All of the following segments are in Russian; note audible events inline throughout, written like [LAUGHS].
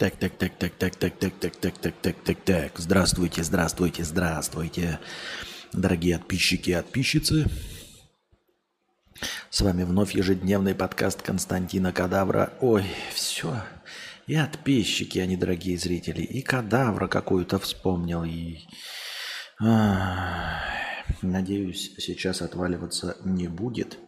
Так, так, так, так, так, так, так, так, так, так, так, так, так. Здравствуйте, здравствуйте, здравствуйте, дорогие подписчики и подписчицы. С вами вновь ежедневный подкаст Константина Кадавра. Ой, все. И подписчики, они дорогие зрители, и Кадавра какую-то вспомнил. И... Надеюсь, сейчас отваливаться не будет.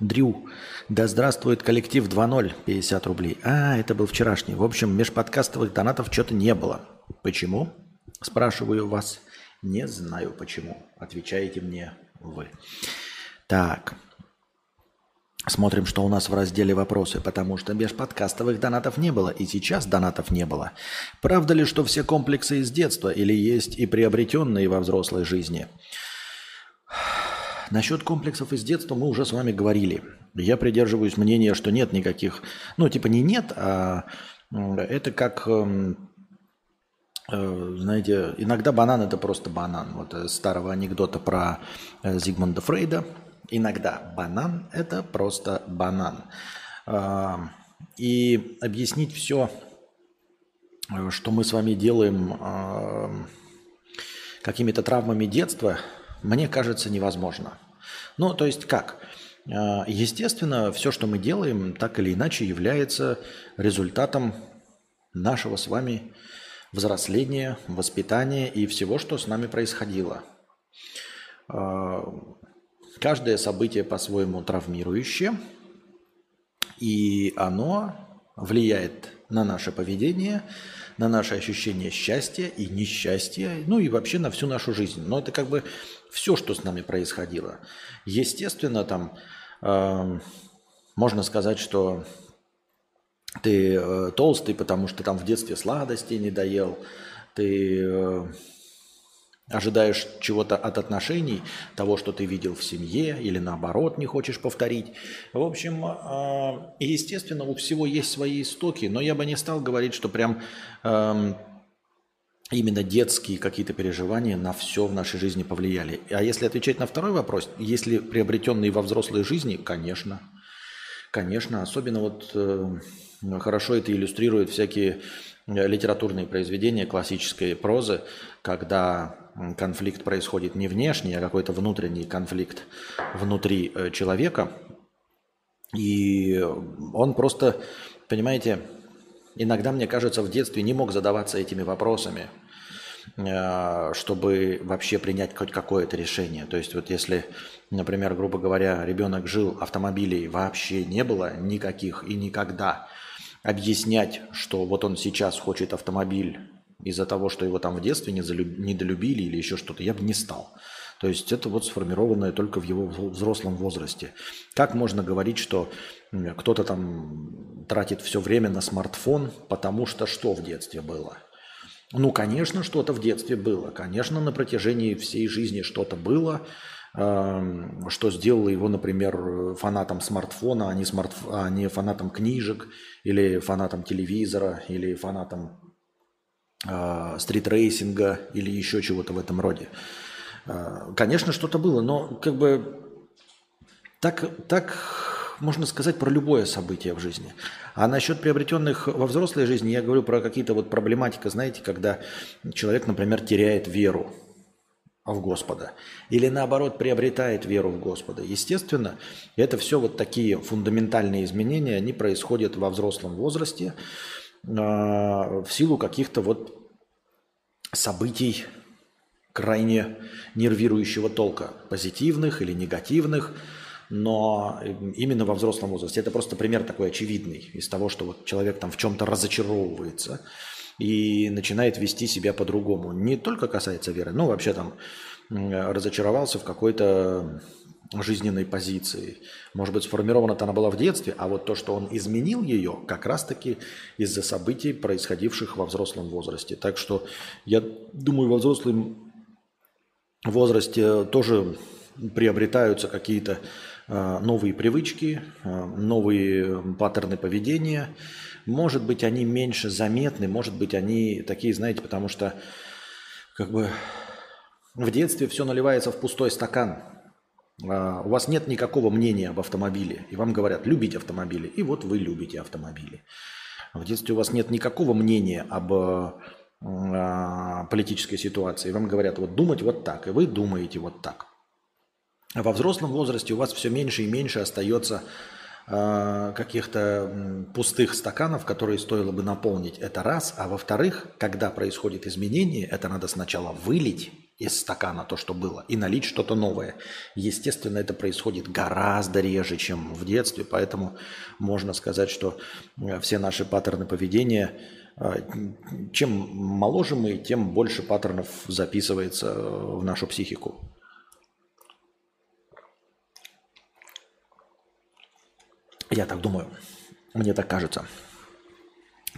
Дрю. Да здравствует коллектив 2.0, 50 рублей. А, это был вчерашний. В общем, межподкастовых донатов что-то не было. Почему? Спрашиваю вас. Не знаю почему. Отвечаете мне вы. Так. Смотрим, что у нас в разделе «Вопросы», потому что межподкастовых донатов не было, и сейчас донатов не было. Правда ли, что все комплексы из детства или есть и приобретенные во взрослой жизни? Насчет комплексов из детства мы уже с вами говорили. Я придерживаюсь мнения, что нет никаких, ну типа не нет, а это как, эм, э, знаете, иногда банан это просто банан. Вот э, старого анекдота про э, Зигмунда Фрейда. Иногда банан это просто банан. А, и объяснить все, что мы с вами делаем какими-то травмами детства – мне кажется, невозможно. Ну, то есть как? А, естественно, все, что мы делаем, так или иначе является результатом нашего с вами взросления, воспитания и всего, что с нами происходило. А, каждое событие по-своему травмирующее, и оно влияет на наше поведение, на наше ощущение счастья и несчастья, ну и вообще на всю нашу жизнь. Но это как бы все, что с нами происходило. Естественно, там э, можно сказать, что ты э, толстый, потому что там в детстве сладости не доел, ты э, ожидаешь чего-то от отношений, того, что ты видел в семье, или наоборот не хочешь повторить. В общем, э, естественно, у всего есть свои истоки, но я бы не стал говорить, что прям э, именно детские какие-то переживания на все в нашей жизни повлияли. А если отвечать на второй вопрос, если приобретенные во взрослой жизни, конечно. Конечно, особенно вот э, хорошо это иллюстрирует всякие э, литературные произведения классической прозы, когда конфликт происходит не внешний, а какой-то внутренний конфликт внутри э, человека. И он просто, понимаете, иногда, мне кажется, в детстве не мог задаваться этими вопросами, э, чтобы вообще принять хоть какое-то решение. То есть вот если, например, грубо говоря, ребенок жил, автомобилей вообще не было никаких и никогда, объяснять, что вот он сейчас хочет автомобиль из-за того, что его там в детстве не недолюбили или еще что-то, я бы не стал. То есть это вот сформированное только в его взрослом возрасте. Как можно говорить, что кто-то там тратит все время на смартфон, потому что что в детстве было? Ну, конечно, что-то в детстве было. Конечно, на протяжении всей жизни что-то было, эм, что сделало его, например, фанатом смартфона, а не, смарт... а не фанатом книжек, или фанатом телевизора, или фанатом э, стритрейсинга, или еще чего-то в этом роде. А, конечно, что-то было, но как бы так, так можно сказать про любое событие в жизни. А насчет приобретенных во взрослой жизни я говорю про какие-то вот проблематика, знаете, когда человек, например, теряет веру в Господа. Или наоборот приобретает веру в Господа. Естественно, это все вот такие фундаментальные изменения, они происходят во взрослом возрасте э, в силу каких-то вот событий крайне нервирующего толка, позитивных или негативных, но именно во взрослом возрасте. Это просто пример такой очевидный из того, что вот человек там в чем-то разочаровывается и начинает вести себя по-другому. Не только касается веры, но вообще там разочаровался в какой-то жизненной позиции. Может быть, сформирована-то она была в детстве, а вот то, что он изменил ее, как раз-таки из-за событий, происходивших во взрослом возрасте. Так что я думаю, во взрослом возрасте тоже приобретаются какие-то а, новые привычки, а, новые паттерны поведения. Может быть, они меньше заметны, может быть, они такие, знаете, потому что как бы в детстве все наливается в пустой стакан. А, у вас нет никакого мнения об автомобиле, и вам говорят, любите автомобили, и вот вы любите автомобили. В детстве у вас нет никакого мнения об политической ситуации. Вам говорят, вот думать вот так, и вы думаете вот так. А во взрослом возрасте у вас все меньше и меньше остается э, каких-то пустых стаканов, которые стоило бы наполнить. Это раз. А во-вторых, когда происходит изменение, это надо сначала вылить из стакана то, что было, и налить что-то новое. Естественно, это происходит гораздо реже, чем в детстве, поэтому можно сказать, что все наши паттерны поведения, чем моложе мы, тем больше паттернов записывается в нашу психику. Я так думаю. Мне так кажется.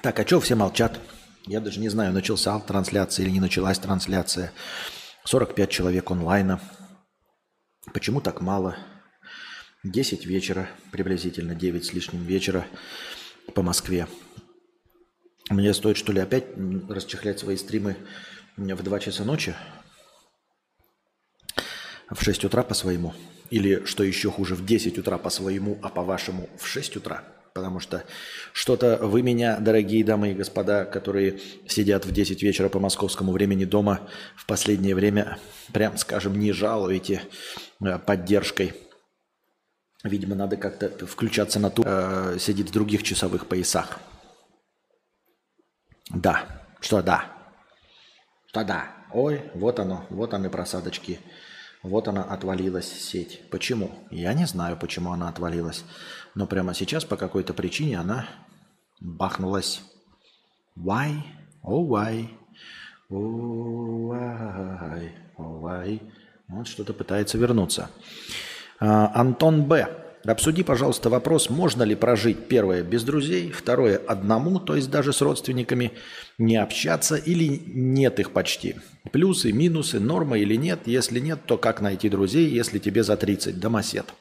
Так, а что все молчат? Я даже не знаю, начался трансляция или не началась трансляция. 45 человек онлайна. Почему так мало? 10 вечера, приблизительно 9 с лишним вечера по Москве. Мне стоит, что ли, опять расчехлять свои стримы в 2 часа ночи? В 6 утра по своему? Или, что еще хуже, в 10 утра по своему, а по вашему в 6 утра? Потому что что-то вы меня, дорогие дамы и господа, которые сидят в 10 вечера по московскому времени дома, в последнее время, прям скажем, не жалуете э, поддержкой. Видимо, надо как-то включаться на ту, э, сидит в других часовых поясах. Да, что да? Что да? Ой, вот оно, вот они просадочки. Вот она отвалилась сеть. Почему? Я не знаю, почему она отвалилась. Но прямо сейчас по какой-то причине она бахнулась. Why? Oh, why? Oh, why? Oh, why? Вот что-то пытается вернуться. А, Антон Б. Обсуди, пожалуйста, вопрос, можно ли прожить первое без друзей, второе одному, то есть даже с родственниками, не общаться или нет их почти. Плюсы, минусы, норма или нет. Если нет, то как найти друзей, если тебе за 30, домосед.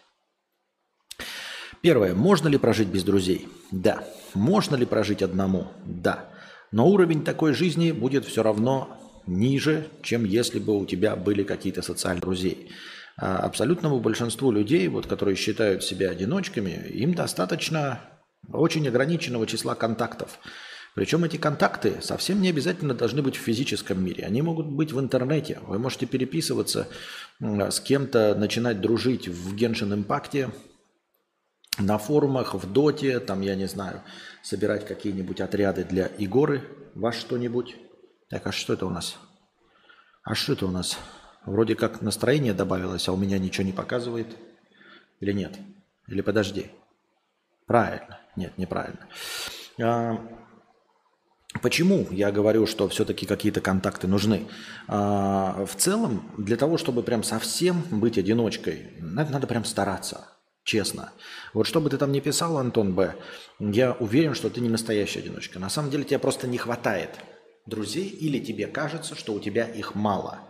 Первое. Можно ли прожить без друзей? Да. Можно ли прожить одному? Да. Но уровень такой жизни будет все равно ниже, чем если бы у тебя были какие-то социальные друзей. А абсолютному большинству людей, вот, которые считают себя одиночками, им достаточно очень ограниченного числа контактов. Причем эти контакты совсем не обязательно должны быть в физическом мире. Они могут быть в интернете. Вы можете переписываться с кем-то, начинать дружить в Genshin Impact, на форумах, в Доте, там, я не знаю, собирать какие-нибудь отряды для Игоры, во что-нибудь. Так, а что это у нас? А что это у нас? Вроде как настроение добавилось, а у меня ничего не показывает. Или нет? Или подожди. Правильно. Нет, неправильно. А, почему я говорю, что все-таки какие-то контакты нужны? А, в целом, для того, чтобы прям совсем быть одиночкой, надо, надо прям стараться. Честно. Вот что бы ты там ни писал, Антон Б., я уверен, что ты не настоящая одиночка. На самом деле тебе просто не хватает друзей или тебе кажется, что у тебя их мало –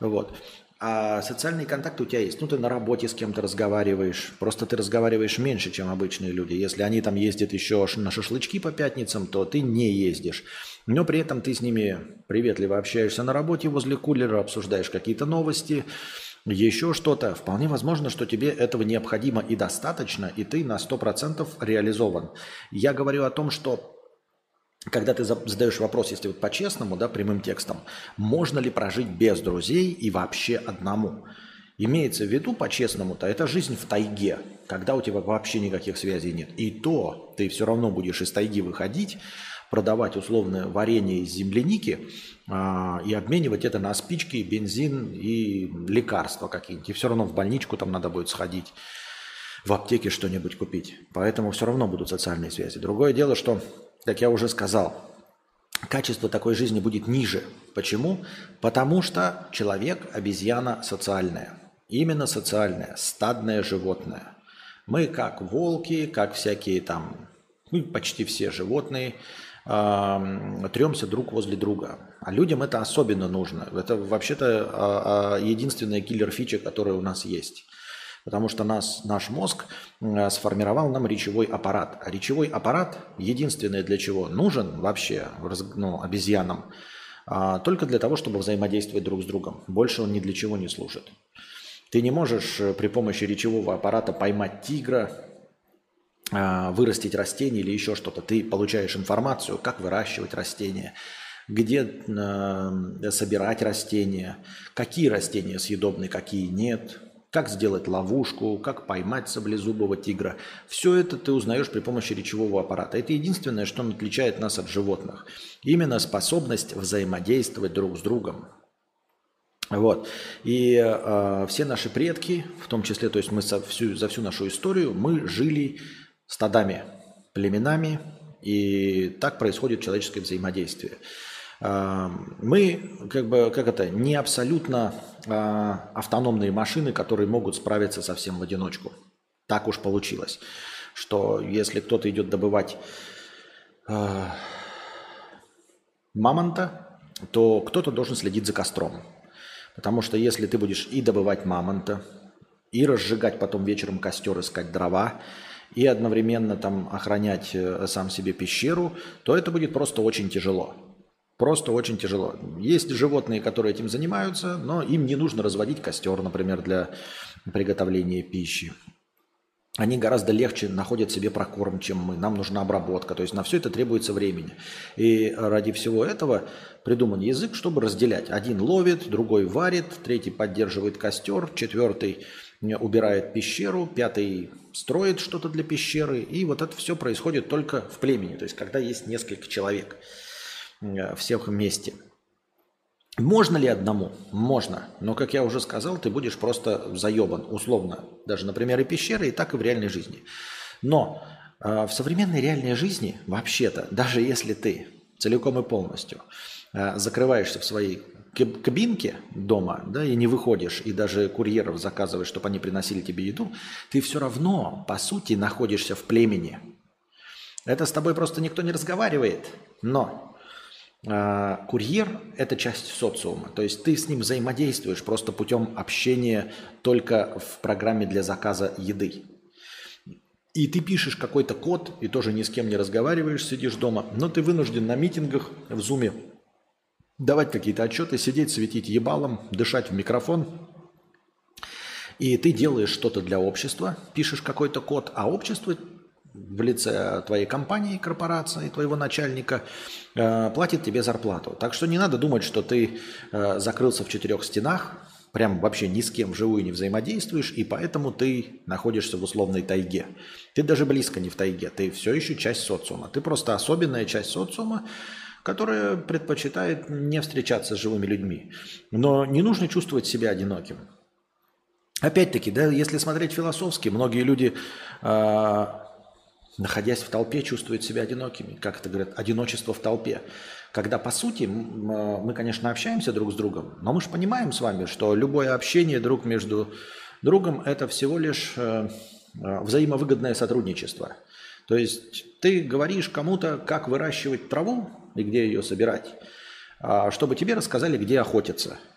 вот. А социальные контакты у тебя есть. Ну, ты на работе с кем-то разговариваешь. Просто ты разговариваешь меньше, чем обычные люди. Если они там ездят еще на шашлычки по пятницам, то ты не ездишь. Но при этом ты с ними приветливо общаешься на работе возле кулера, обсуждаешь какие-то новости, еще что-то. Вполне возможно, что тебе этого необходимо и достаточно, и ты на 100% реализован. Я говорю о том, что когда ты задаешь вопрос, если вот по-честному, да, прямым текстом, можно ли прожить без друзей и вообще одному? Имеется в виду по-честному-то, это жизнь в тайге, когда у тебя вообще никаких связей нет. И то ты все равно будешь из тайги выходить, продавать условное варенье из земляники а, и обменивать это на спички, бензин и лекарства какие-нибудь. И все равно в больничку там надо будет сходить, в аптеке что-нибудь купить. Поэтому все равно будут социальные связи. Другое дело, что как я уже сказал, качество такой жизни будет ниже. Почему? Потому что человек – обезьяна социальная. Именно социальная, стадное животное. Мы как волки, как всякие там, ну, почти все животные, тремся друг возле друга. А людям это особенно нужно. Это вообще-то э, единственная киллер-фича, которая у нас есть. Потому что нас, наш мозг сформировал нам речевой аппарат. А речевой аппарат единственное для чего нужен вообще ну, обезьянам, а, только для того, чтобы взаимодействовать друг с другом. Больше он ни для чего не служит. Ты не можешь э, при помощи речевого аппарата поймать тигра, э, вырастить растение или еще что-то. Ты получаешь информацию, как выращивать растения, где э, собирать растения, какие растения съедобны, какие нет, как сделать ловушку, как поймать саблезубого тигра. Все это ты узнаешь при помощи речевого аппарата. Это единственное, что отличает нас от животных. Именно способность взаимодействовать друг с другом. Вот. И э, все наши предки, в том числе, то есть мы за всю, за всю нашу историю, мы жили стадами, племенами, и так происходит человеческое взаимодействие. Мы, как бы, как это, не абсолютно э, автономные машины, которые могут справиться совсем в одиночку. Так уж получилось, что если кто-то идет добывать э, мамонта, то кто-то должен следить за костром. Потому что если ты будешь и добывать мамонта, и разжигать потом вечером костер, искать дрова, и одновременно там охранять э, сам себе пещеру, то это будет просто очень тяжело. Просто очень тяжело. Есть животные, которые этим занимаются, но им не нужно разводить костер, например, для приготовления пищи они гораздо легче находят себе прокорм, чем мы. Нам нужна обработка. То есть на все это требуется времени. И ради всего этого придуман язык, чтобы разделять. Один ловит, другой варит, третий поддерживает костер, четвертый убирает пещеру, пятый строит что-то для пещеры. И вот это все происходит только в племени. То есть когда есть несколько человек всех вместе – можно ли одному? Можно. Но, как я уже сказал, ты будешь просто заебан, условно. Даже на примере пещеры, и так и в реальной жизни. Но э, в современной реальной жизни, вообще-то, даже если ты целиком и полностью э, закрываешься в своей кабинке дома, да, и не выходишь, и даже курьеров заказываешь, чтобы они приносили тебе еду, ты все равно, по сути, находишься в племени. Это с тобой просто никто не разговаривает. Но курьер – это часть социума. То есть ты с ним взаимодействуешь просто путем общения только в программе для заказа еды. И ты пишешь какой-то код, и тоже ни с кем не разговариваешь, сидишь дома, но ты вынужден на митингах в зуме давать какие-то отчеты, сидеть, светить ебалом, дышать в микрофон. И ты делаешь что-то для общества, пишешь какой-то код, а общество в лице твоей компании, корпорации, твоего начальника, э, платит тебе зарплату. Так что не надо думать, что ты э, закрылся в четырех стенах, прям вообще ни с кем вживую не взаимодействуешь, и поэтому ты находишься в условной тайге. Ты даже близко не в тайге, ты все еще часть социума. Ты просто особенная часть социума, которая предпочитает не встречаться с живыми людьми. Но не нужно чувствовать себя одиноким. Опять-таки, да, если смотреть философски, многие люди э, находясь в толпе, чувствуют себя одинокими. Как это говорят, одиночество в толпе. Когда, по сути, мы, конечно, общаемся друг с другом, но мы же понимаем с вами, что любое общение друг между другом – это всего лишь э, э, взаимовыгодное сотрудничество. То есть ты говоришь кому-то, как выращивать траву и где ее собирать, а чтобы тебе рассказали, где охотиться –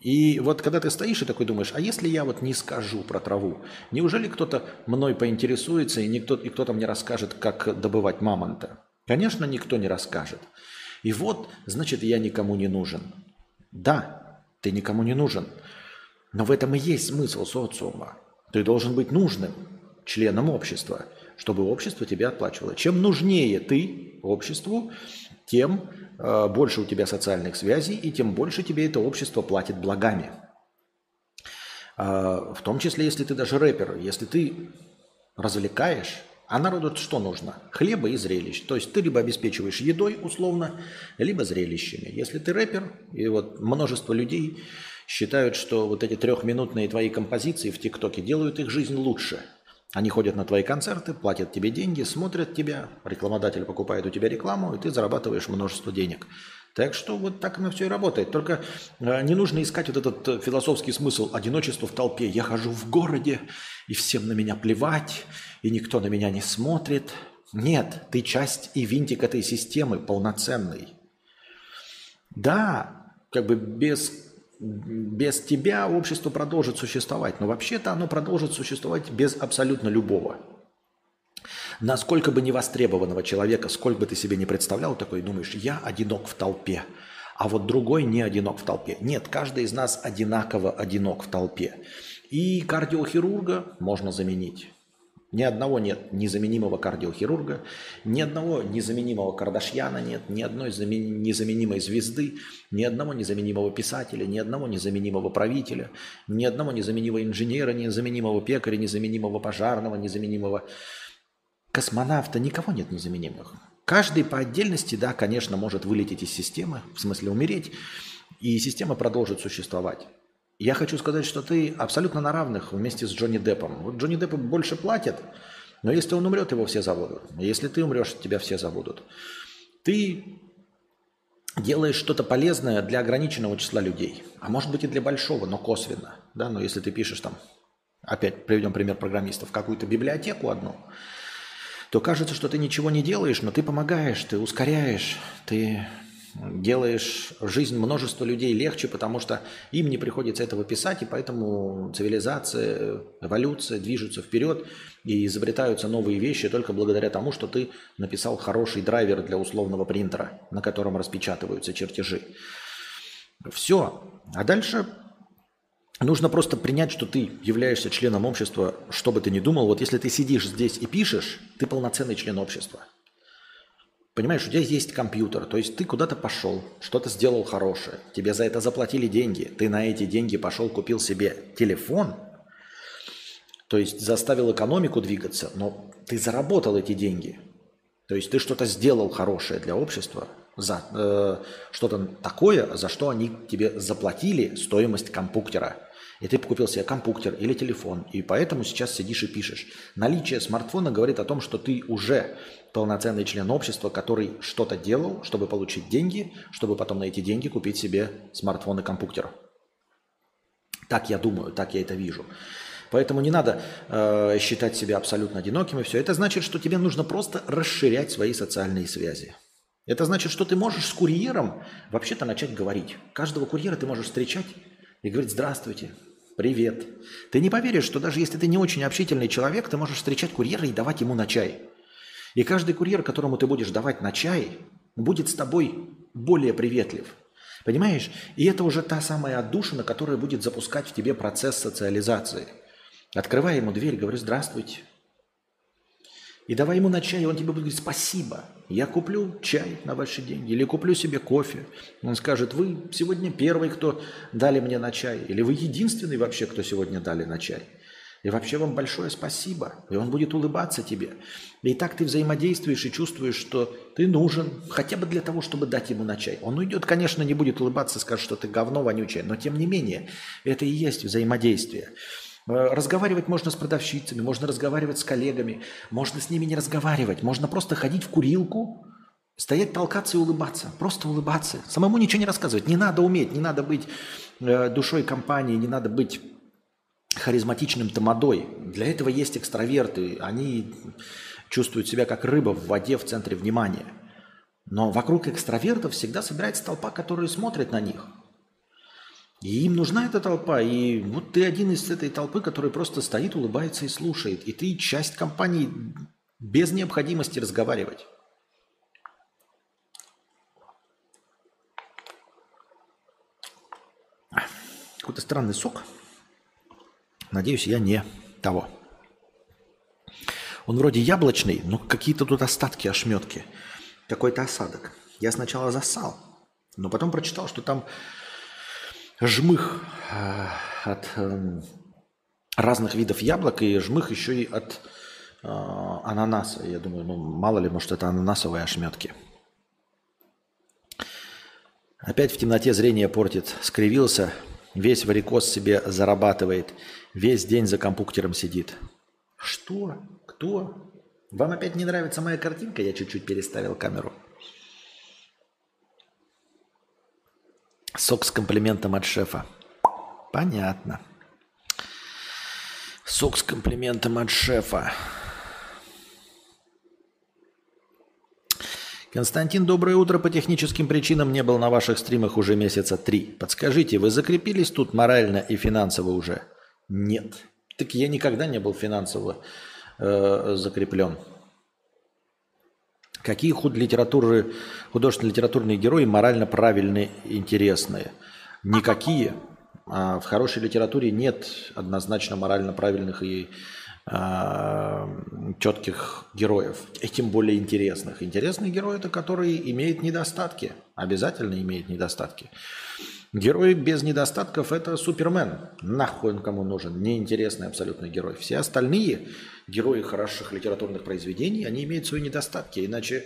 и вот когда ты стоишь и такой думаешь, а если я вот не скажу про траву, неужели кто-то мной поинтересуется и, никто, и кто-то мне расскажет, как добывать мамонта? Конечно, никто не расскажет. И вот, значит, я никому не нужен. Да, ты никому не нужен. Но в этом и есть смысл социума. Ты должен быть нужным членом общества, чтобы общество тебе отплачивало. Чем нужнее ты обществу, тем больше у тебя социальных связей, и тем больше тебе это общество платит благами. Э, в том числе, если ты даже рэпер, если ты развлекаешь, а народу что нужно? Хлеба и зрелищ. То есть ты либо обеспечиваешь едой условно, либо зрелищами. Если ты рэпер, и вот множество людей считают, что вот эти трехминутные твои композиции в ТикТоке делают их жизнь лучше – они ходят на твои концерты, платят тебе деньги, смотрят тебя, рекламодатель покупает у тебя рекламу, и ты зарабатываешь множество денег. Так что вот так оно все и работает. Только э, не нужно искать вот этот э, философский смысл одиночества в толпе. Я хожу в городе, и всем на меня плевать, и никто на меня не смотрит. Нет, ты часть и винтик этой системы полноценный. Да, как бы без без тебя общество продолжит существовать, но вообще-то оно продолжит существовать без абсолютно любого. Насколько бы невостребованного человека, сколько бы ты себе не представлял, такой думаешь, я одинок в толпе, а вот другой не одинок в толпе. Нет, каждый из нас одинаково одинок в толпе. И кардиохирурга можно заменить. Ни одного нет незаменимого кардиохирурга, ни одного незаменимого Кардашьяна нет, ни одной незаменимой звезды, ни одного незаменимого писателя, ни одного незаменимого правителя, ни одного незаменимого инженера, незаменимого пекаря, незаменимого пожарного, незаменимого космонавта. Никого нет незаменимых. Каждый по отдельности, да, конечно, может вылететь из системы, в смысле умереть, и система продолжит существовать. Я хочу сказать, что ты абсолютно на равных вместе с Джонни Деппом. Вот Джонни Деппу больше платят, но если он умрет, его все забудут. Если ты умрешь, тебя все забудут. Ты делаешь что-то полезное для ограниченного числа людей, а может быть и для большого, но косвенно. Да? Но если ты пишешь там, опять приведем пример программистов, какую-то библиотеку одну, то кажется, что ты ничего не делаешь, но ты помогаешь, ты ускоряешь, ты делаешь жизнь множества людей легче, потому что им не приходится этого писать, и поэтому цивилизация, эволюция движутся вперед и изобретаются новые вещи только благодаря тому, что ты написал хороший драйвер для условного принтера, на котором распечатываются чертежи. Все. А дальше нужно просто принять, что ты являешься членом общества, что бы ты ни думал. Вот если ты сидишь здесь и пишешь, ты полноценный член общества – Понимаешь, у тебя есть компьютер, то есть ты куда-то пошел, что-то сделал хорошее, тебе за это заплатили деньги, ты на эти деньги пошел, купил себе телефон, то есть заставил экономику двигаться, но ты заработал эти деньги. То есть ты что-то сделал хорошее для общества, за э, что-то такое, за что они тебе заплатили стоимость компьютера. И ты купил себе компьютер или телефон, и поэтому сейчас сидишь и пишешь. Наличие смартфона говорит о том, что ты уже полноценный член общества, который что-то делал, чтобы получить деньги, чтобы потом на эти деньги купить себе смартфон и компьютер. Так я думаю, так я это вижу. Поэтому не надо э, считать себя абсолютно одиноким и все. Это значит, что тебе нужно просто расширять свои социальные связи. Это значит, что ты можешь с курьером вообще-то начать говорить. Каждого курьера ты можешь встречать и говорить «Здравствуйте», «Привет». Ты не поверишь, что даже если ты не очень общительный человек, ты можешь встречать курьера и давать ему на чай. И каждый курьер, которому ты будешь давать на чай, будет с тобой более приветлив. Понимаешь? И это уже та самая отдушина, которая будет запускать в тебе процесс социализации. Открывай ему дверь, говорю «Здравствуйте». И давай ему на чай, и он тебе будет говорить «Спасибо, я куплю чай на ваши деньги» или куплю себе кофе. Он скажет «Вы сегодня первый, кто дали мне на чай» или «Вы единственный вообще, кто сегодня дали на чай». И вообще вам большое спасибо. И он будет улыбаться тебе. И так ты взаимодействуешь и чувствуешь, что ты нужен хотя бы для того, чтобы дать ему на чай. Он уйдет, конечно, не будет улыбаться, скажет, что ты говно вонючее, но тем не менее, это и есть взаимодействие. Э, разговаривать можно с продавщицами, можно разговаривать с коллегами, можно с ними не разговаривать, можно просто ходить в курилку, стоять, толкаться и улыбаться, просто улыбаться, самому ничего не рассказывать, не надо уметь, не надо быть э, душой компании, не надо быть харизматичным тамадой. Для этого есть экстраверты. Они чувствуют себя как рыба в воде в центре внимания. Но вокруг экстравертов всегда собирается толпа, которая смотрит на них. И им нужна эта толпа. И вот ты один из этой толпы, который просто стоит, улыбается и слушает. И ты часть компании без необходимости разговаривать. Какой-то странный сок. Надеюсь, я не того. Он вроде яблочный, но какие-то тут остатки, ошметки. Какой-то осадок. Я сначала засал, но потом прочитал, что там жмых э, от э, разных видов яблок и жмых еще и от э, ананаса. Я думаю, ну мало ли, может это ананасовые ошметки. Опять в темноте зрение портит. Скривился, весь варикоз себе зарабатывает – Весь день за компьютером сидит. Что? Кто? Вам опять не нравится моя картинка? Я чуть-чуть переставил камеру. Сок с комплиментом от шефа. Понятно. Сок с комплиментом от шефа. Константин, доброе утро. По техническим причинам не был на ваших стримах уже месяца три. Подскажите, вы закрепились тут морально и финансово уже? Нет. Так я никогда не был финансово э, закреплен. Какие худ литературы, художественные литературные герои морально правильные, интересные? Никакие. А в хорошей литературе нет однозначно морально правильных и четких героев, и тем более интересных. Интересный герой это который имеет недостатки, обязательно имеет недостатки. Герой без недостатков это Супермен. Нахуй он кому нужен? Неинтересный абсолютно герой. Все остальные герои хороших литературных произведений, они имеют свои недостатки. Иначе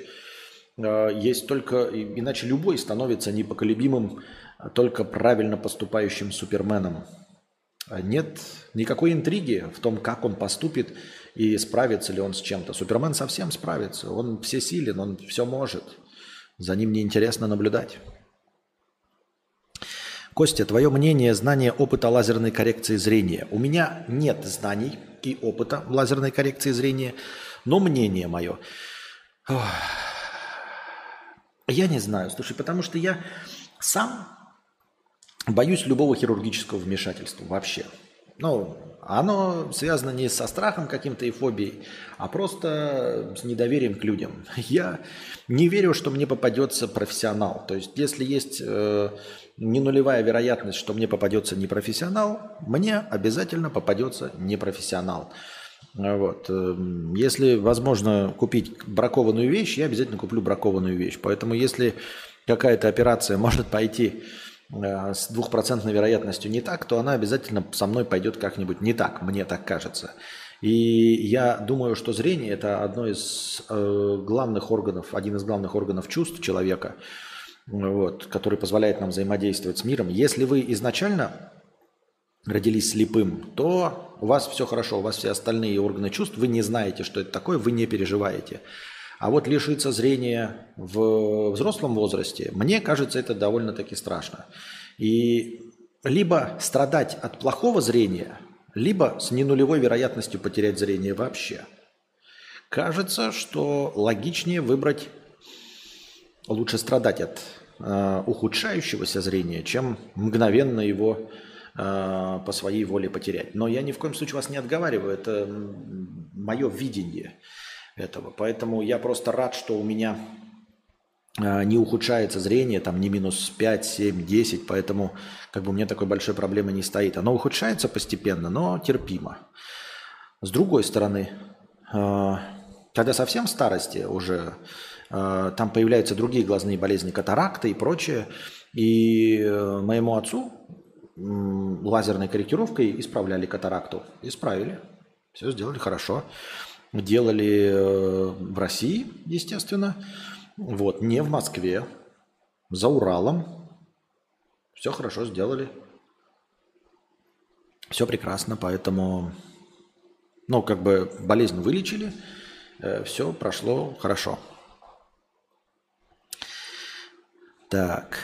э, есть только, иначе любой становится непоколебимым, только правильно поступающим Суперменом. А нет никакой интриги в том, как он поступит и справится ли он с чем-то. Супермен совсем справится. Он всесилен, он все может. За ним неинтересно наблюдать. Костя, твое мнение, знание опыта лазерной коррекции зрения. У меня нет знаний и опыта лазерной коррекции зрения, но мнение мое. Я не знаю, слушай, потому что я сам боюсь любого хирургического вмешательства вообще. Ну, оно связано не со страхом каким-то и фобией, а просто с недоверием к людям. [LAUGHS] Я не верю, что мне попадется профессионал. То есть, если есть э, не нулевая вероятность, что мне попадется непрофессионал, мне обязательно попадется непрофессионал. Вот. Эм, если возможно купить бракованную вещь, я обязательно куплю бракованную вещь. Поэтому если какая-то операция [LAUGHS] может пойти э, с двухпроцентной вероятностью не так, то она обязательно со мной пойдет как-нибудь не так, мне так кажется. И я думаю, что зрение – это одно из э, главных органов, один из главных органов чувств человека – вот, который позволяет нам взаимодействовать с миром. Если вы изначально родились слепым, то у вас все хорошо, у вас все остальные органы чувств, вы не знаете, что это такое, вы не переживаете. А вот лишиться зрения в взрослом возрасте, мне кажется, это довольно-таки страшно. И либо страдать от плохого зрения, либо с ненулевой вероятностью потерять зрение вообще. Кажется, что логичнее выбрать лучше страдать от э, ухудшающегося зрения, чем мгновенно его э, по своей воле потерять. Но я ни в коем случае вас не отговариваю, это мое видение этого. Поэтому я просто рад, что у меня э, не ухудшается зрение, там не минус 5, 7, 10, поэтому как бы у меня такой большой проблемы не стоит. Оно ухудшается постепенно, но терпимо. С другой стороны, э, когда совсем в старости уже Э, там появляются другие глазные болезни, катаракта и прочее. И э, моему отцу лазерной корректировкой исправляли катаракту. Исправили. Все сделали хорошо. Делали э, в России, естественно. Вот, не в Москве. За Уралом. Все хорошо сделали. Все прекрасно, поэтому, ну, как бы болезнь вылечили, все прошло хорошо. Так.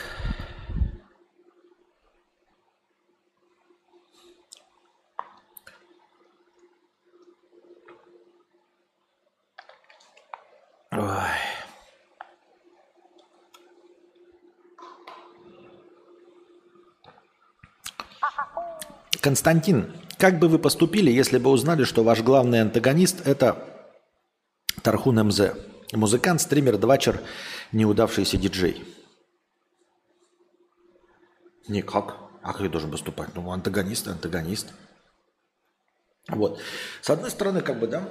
Константин, как бы вы поступили, если бы узнали, что ваш главный антагонист – это Тархун МЗ? Музыкант, стример, двачер, неудавшийся диджей. Никак. А как я должен поступать? Ну, антагонист, антагонист. Вот. С одной стороны, как бы, да,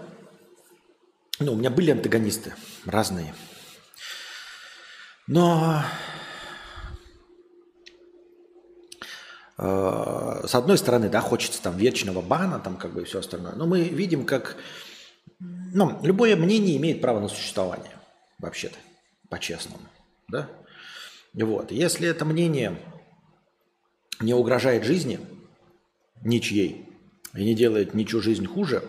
ну, у меня были антагонисты разные. Но э, с одной стороны, да, хочется там вечного бана, там как бы и все остальное. Но мы видим, как ну, любое мнение имеет право на существование, вообще-то, по-честному, да. Вот. Если это мнение не угрожает жизни ничьей и не делает ничью жизнь хуже,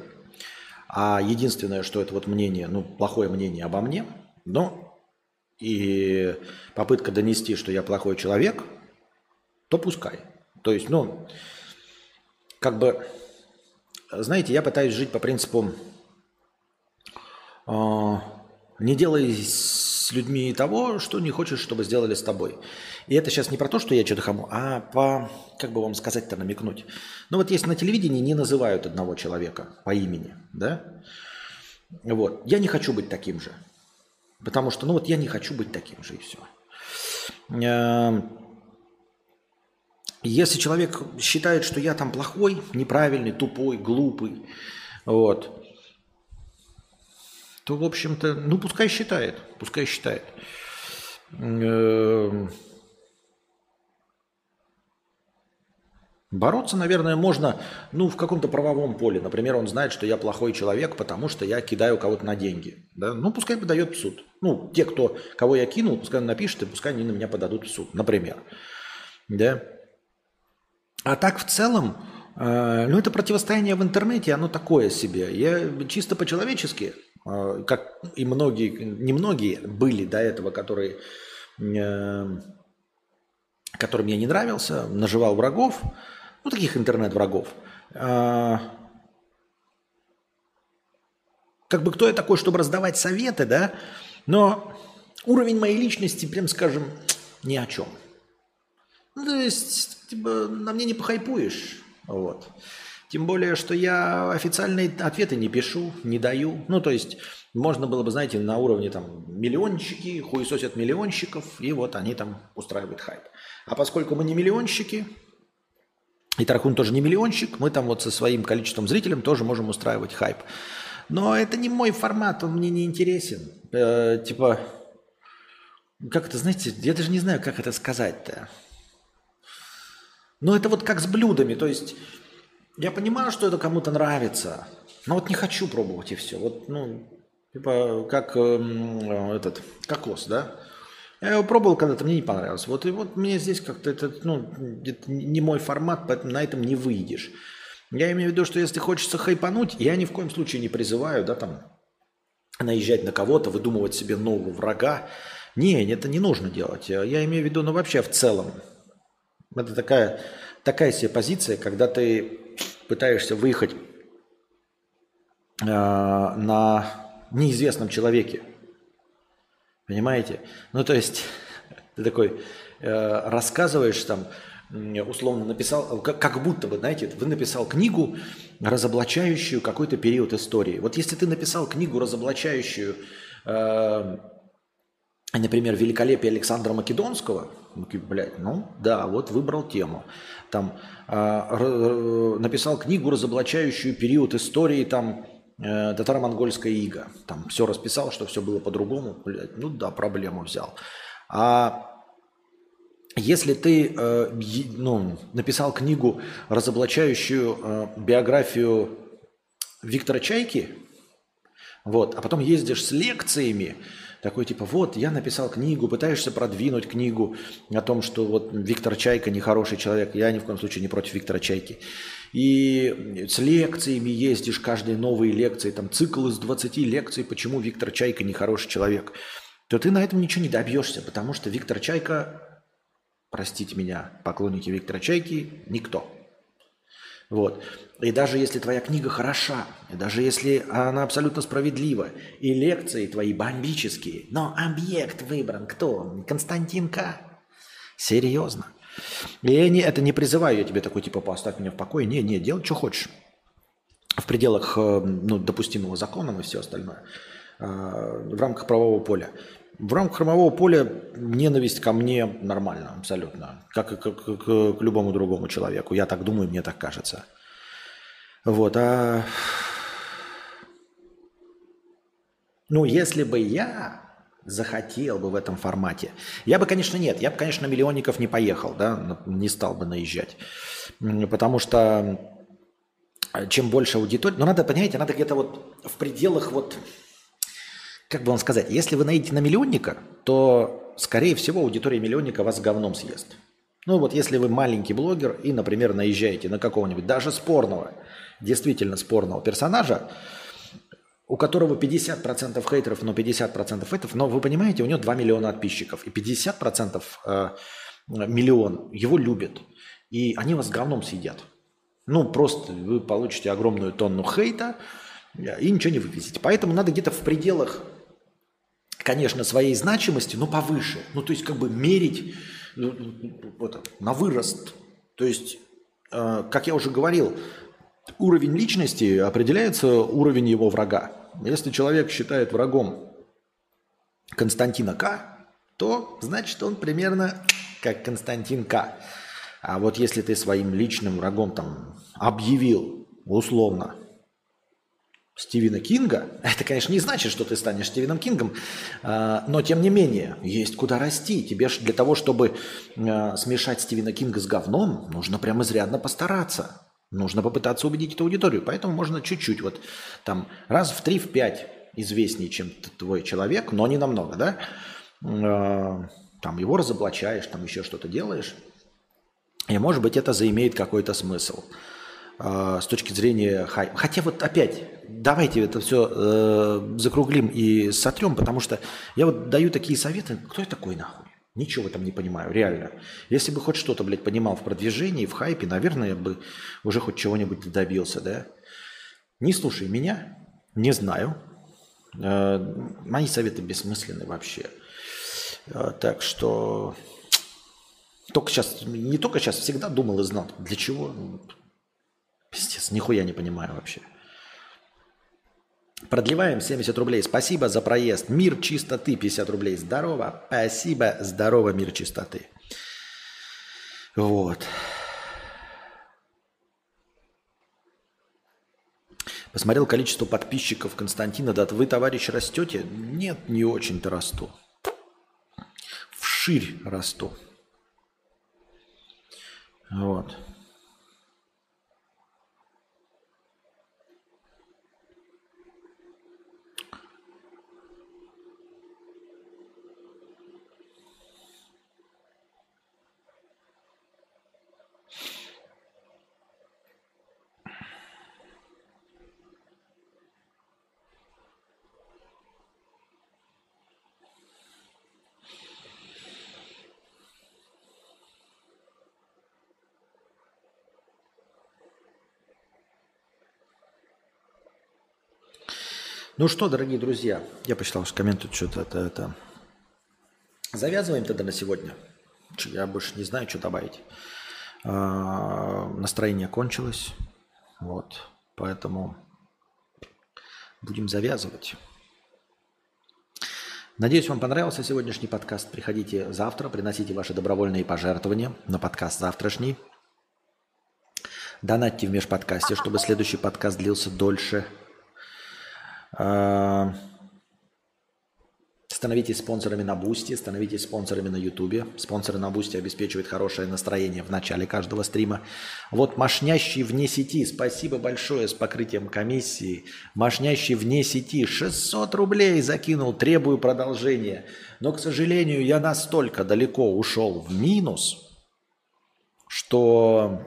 а единственное, что это вот мнение, ну, плохое мнение обо мне, но и попытка донести, что я плохой человек, то пускай. То есть, ну, как бы, знаете, я пытаюсь жить по принципу, э, не делай с людьми того, что не хочешь, чтобы сделали с тобой. И это сейчас не про то, что я что-то хаму, а по, как бы вам сказать-то намекнуть. Ну вот если на телевидении не называют одного человека по имени, да, вот, я не хочу быть таким же. Потому что, ну вот я не хочу быть таким же, и все. Если человек считает, что я там плохой, неправильный, тупой, глупый, вот, то, в общем-то, ну, пускай считает, пускай считает. Эм, Бороться, наверное, можно ну, в каком-то правовом поле. Например, он знает, что я плохой человек, потому что я кидаю кого-то на деньги. Да? Ну, пускай подает в суд. Ну, те, кто, кого я кинул, пускай он напишет, и пускай они на меня подадут в суд, например. Да? А так в целом, э, ну, это противостояние в интернете, оно такое себе. Я чисто по-человечески, э, как и многие, не многие были до этого, которые, э, которым я не нравился, наживал врагов, ну, таких интернет-врагов. Как бы кто я такой, чтобы раздавать советы, да? Но уровень моей личности, прям скажем, ни о чем. Ну, то есть, типа, на мне не похайпуешь. Вот. Тем более, что я официальные ответы не пишу, не даю. Ну, то есть, можно было бы, знаете, на уровне там миллионщики, хуесосят миллионщиков, и вот они там устраивают хайп. А поскольку мы не миллионщики, и Тархун тоже не миллионщик, мы там вот со своим количеством зрителей тоже можем устраивать хайп. Но это не мой формат, он мне не интересен. Э, типа, как это, знаете, я даже не знаю, как это сказать-то. Но это вот как с блюдами, то есть я понимаю, что это кому-то нравится, но вот не хочу пробовать и все. Вот, ну, типа, как э, этот кокос, да? Я его пробовал когда-то, мне не понравилось. Вот и вот мне здесь как-то это, ну, это не мой формат, поэтому на этом не выйдешь. Я имею в виду, что если хочется хайпануть, я ни в коем случае не призываю, да, там, наезжать на кого-то, выдумывать себе нового врага. Не, это не нужно делать. Я имею в виду, ну, вообще в целом. Это такая, такая себе позиция, когда ты пытаешься выехать э, на неизвестном человеке. Понимаете? Ну, то есть, [LAUGHS] ты такой э, рассказываешь там, условно написал, как, будто бы, знаете, вы написал книгу, разоблачающую какой-то период истории. Вот если ты написал книгу, разоблачающую, э, например, великолепие Александра Македонского, блядь, ну да, вот выбрал тему. Там э, написал книгу, разоблачающую период истории там э, татаро-монгольская ига. Там все расписал, что все было по-другому. Блядь, ну да, проблему взял. А если ты э, ну, написал книгу, разоблачающую э, биографию Виктора Чайки, вот, а потом ездишь с лекциями, такой типа, вот, я написал книгу, пытаешься продвинуть книгу о том, что вот Виктор Чайка нехороший человек, я ни в коем случае не против Виктора Чайки и с лекциями ездишь, каждые новые лекции, там цикл из 20 лекций, почему Виктор Чайка нехороший человек, то ты на этом ничего не добьешься, потому что Виктор Чайка, простите меня, поклонники Виктора Чайки, никто. Вот. И даже если твоя книга хороша, и даже если она абсолютно справедлива, и лекции твои бомбические, но объект выбран кто? Константин К. Серьезно. И я не, это не призываю я тебе такой, типа, поставь меня в покое. Не, не, делай, что хочешь. В пределах э, ну, допустимого закона и все остальное. Э, в рамках правового поля. В рамках правового поля ненависть ко мне нормально, абсолютно. Как и к, к, к, к любому другому человеку. Я так думаю, мне так кажется. Вот, а... Ну, если бы я захотел бы в этом формате. Я бы, конечно, нет. Я бы, конечно, миллионников не поехал, да, не стал бы наезжать. Потому что чем больше аудитория... Но надо, понимаете, надо где-то вот в пределах вот... Как бы вам сказать, если вы наедете на миллионника, то, скорее всего, аудитория миллионника вас говном съест. Ну вот если вы маленький блогер и, например, наезжаете на какого-нибудь даже спорного, действительно спорного персонажа, у которого 50% хейтеров, но 50% хейтеров, но вы понимаете, у него 2 миллиона подписчиков, и 50% э, миллион его любят, и они вас говном съедят. Ну, просто вы получите огромную тонну хейта и ничего не вывезете. Поэтому надо где-то в пределах, конечно, своей значимости, но повыше. Ну, то есть как бы мерить ну, вот, на вырост. То есть, э, как я уже говорил, уровень личности определяется уровень его врага. Если человек считает врагом Константина К, то значит он примерно как Константин К. А вот если ты своим личным врагом там объявил условно Стивена Кинга, это, конечно, не значит, что ты станешь Стивеном Кингом, а, но тем не менее, есть куда расти. Тебе для того, чтобы а, смешать Стивена Кинга с говном, нужно прям изрядно постараться. Нужно попытаться убедить эту аудиторию. Поэтому можно чуть-чуть, вот там раз в три, в пять известнее, чем твой человек, но не намного, да? А, там его разоблачаешь, там еще что-то делаешь. И, может быть, это заимеет какой-то смысл с точки зрения хайпа. Хотя вот опять, давайте это все э, закруглим и сотрем, потому что я вот даю такие советы. Кто я такой нахуй? Ничего в этом не понимаю, реально. Если бы хоть что-то, блядь, понимал в продвижении, в хайпе, наверное, я бы уже хоть чего-нибудь добился, да? Не слушай меня, не знаю. Э, мои советы бессмысленны вообще. Э, так что только сейчас, не только сейчас, всегда думал и знал, для чего. Пиздец, нихуя не понимаю вообще. Продлеваем 70 рублей. Спасибо за проезд. Мир чистоты 50 рублей. Здорово. Спасибо. Здорово, мир чистоты. Вот. Посмотрел количество подписчиков Константина. Да вы, товарищ, растете? Нет, не очень-то расту. Вширь расту. Вот. Ну что, дорогие друзья, я посчитал, что комментуют что-то это, это. Завязываем тогда на сегодня. Я больше не знаю, что добавить. А, настроение кончилось. Вот. Поэтому будем завязывать. Надеюсь, вам понравился сегодняшний подкаст. Приходите завтра, приносите ваши добровольные пожертвования на подкаст завтрашний. Донатьте в межподкасте, чтобы следующий подкаст длился дольше – становитесь спонсорами на Бусти, становитесь спонсорами на Ютубе. Спонсоры на Бусти обеспечивают хорошее настроение в начале каждого стрима. Вот мощнящий вне сети, спасибо большое с покрытием комиссии. Мощнящий вне сети 600 рублей закинул, требую продолжения. Но, к сожалению, я настолько далеко ушел в минус, что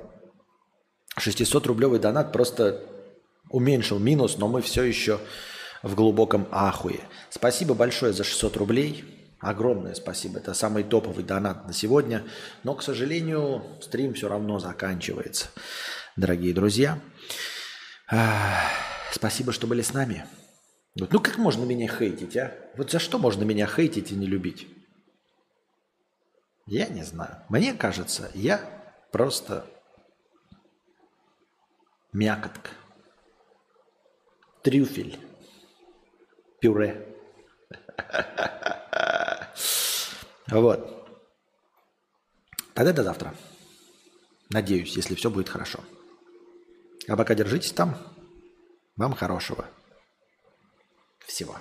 600-рублевый донат просто уменьшил минус, но мы все еще в глубоком ахуе. Спасибо большое за 600 рублей. Огромное спасибо. Это самый топовый донат на сегодня. Но, к сожалению, стрим все равно заканчивается. Дорогие друзья, спасибо, что были с нами. Ну как можно меня хейтить, а? Вот за что можно меня хейтить и не любить? Я не знаю. Мне кажется, я просто мякотка. Трюфель пюре. Вот. Тогда до завтра. Надеюсь, если все будет хорошо. А пока держитесь там. Вам хорошего. Всего.